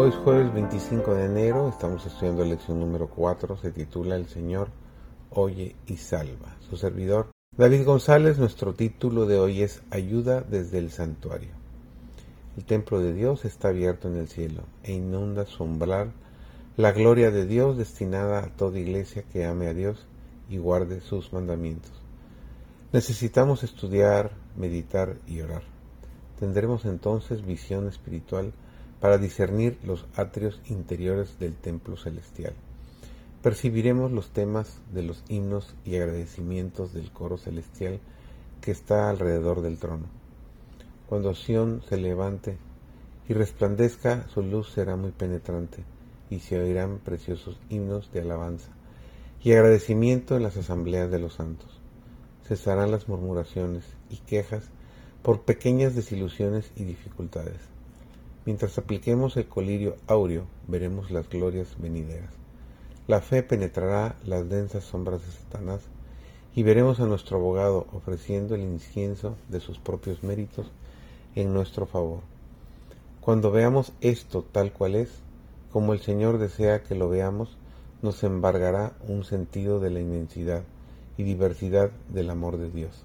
Hoy es jueves 25 de enero, estamos estudiando la lección número 4, se titula El Señor oye y salva. Su servidor David González, nuestro título de hoy es Ayuda desde el santuario. El templo de Dios está abierto en el cielo e inunda su umbral la gloria de Dios destinada a toda iglesia que ame a Dios y guarde sus mandamientos. Necesitamos estudiar, meditar y orar. Tendremos entonces visión espiritual para discernir los atrios interiores del templo celestial. Percibiremos los temas de los himnos y agradecimientos del coro celestial que está alrededor del trono. Cuando Sión se levante y resplandezca, su luz será muy penetrante y se oirán preciosos himnos de alabanza y agradecimiento en las asambleas de los santos. Cesarán las murmuraciones y quejas por pequeñas desilusiones y dificultades. Mientras apliquemos el colirio áureo, veremos las glorias venideras. La fe penetrará las densas sombras de Satanás y veremos a nuestro abogado ofreciendo el incienso de sus propios méritos en nuestro favor. Cuando veamos esto tal cual es, como el Señor desea que lo veamos, nos embargará un sentido de la inmensidad y diversidad del amor de Dios.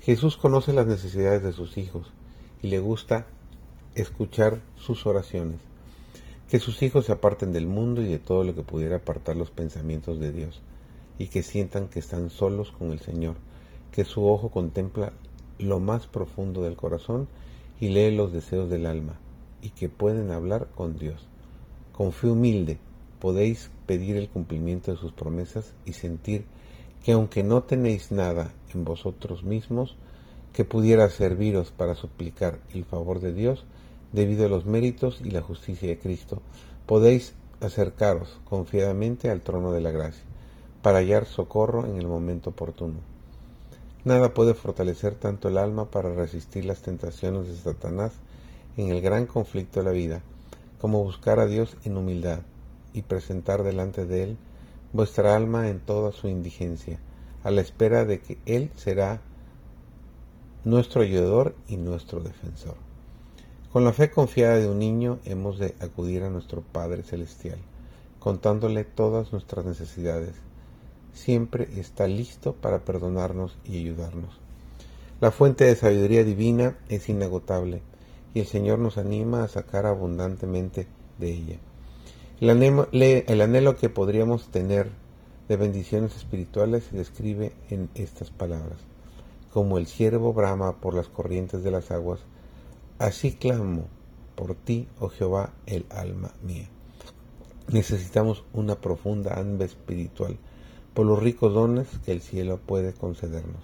Jesús conoce las necesidades de sus hijos y le gusta escuchar sus oraciones. Que sus hijos se aparten del mundo y de todo lo que pudiera apartar los pensamientos de Dios, y que sientan que están solos con el Señor, que su ojo contempla lo más profundo del corazón y lee los deseos del alma, y que pueden hablar con Dios. Con fe humilde podéis pedir el cumplimiento de sus promesas y sentir que aunque no tenéis nada en vosotros mismos que pudiera serviros para suplicar el favor de Dios, debido a los méritos y la justicia de Cristo, podéis acercaros confiadamente al trono de la gracia, para hallar socorro en el momento oportuno. Nada puede fortalecer tanto el alma para resistir las tentaciones de Satanás en el gran conflicto de la vida, como buscar a Dios en humildad y presentar delante de Él vuestra alma en toda su indigencia, a la espera de que Él será nuestro ayudador y nuestro defensor. Con la fe confiada de un niño hemos de acudir a nuestro Padre Celestial, contándole todas nuestras necesidades. Siempre está listo para perdonarnos y ayudarnos. La fuente de sabiduría divina es inagotable y el Señor nos anima a sacar abundantemente de ella. El anhelo, el anhelo que podríamos tener de bendiciones espirituales se describe en estas palabras. Como el siervo brama por las corrientes de las aguas, Así clamo por ti, oh Jehová, el alma mía. Necesitamos una profunda hambre espiritual por los ricos dones que el cielo puede concedernos.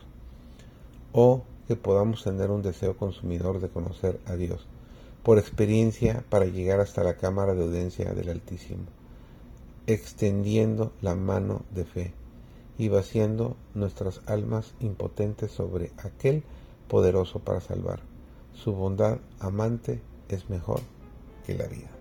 O que podamos tener un deseo consumidor de conocer a Dios, por experiencia para llegar hasta la cámara de audiencia del Altísimo, extendiendo la mano de fe y vaciando nuestras almas impotentes sobre aquel poderoso para salvar. Su bondad amante es mejor que la vida.